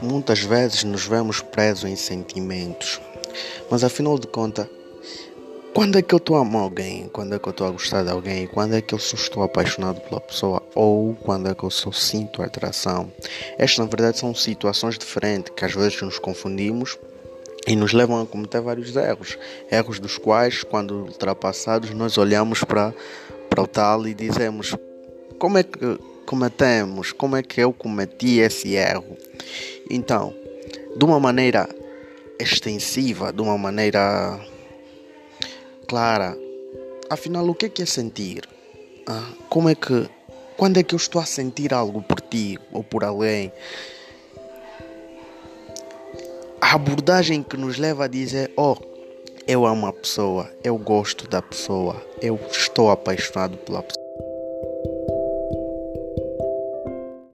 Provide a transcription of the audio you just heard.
muitas vezes nos vemos presos em sentimentos. Mas afinal de contas, quando é que eu estou a amar alguém? Quando é que eu estou a gostar de alguém? Quando é que eu estou apaixonado pela pessoa? Ou quando é que eu só sinto atração? Estas, na verdade, são situações diferentes que às vezes nos confundimos e nos levam a cometer vários erros. Erros dos quais, quando ultrapassados, nós olhamos para, para o tal e dizemos: como é que cometemos? Como é que eu cometi esse erro? Então, de uma maneira extensiva, de uma maneira clara, afinal, o que é que é sentir? Ah, como é que. Quando é que eu estou a sentir algo por ti ou por alguém? A abordagem que nos leva a dizer: Oh, eu amo a pessoa, eu gosto da pessoa, eu estou apaixonado pela pessoa.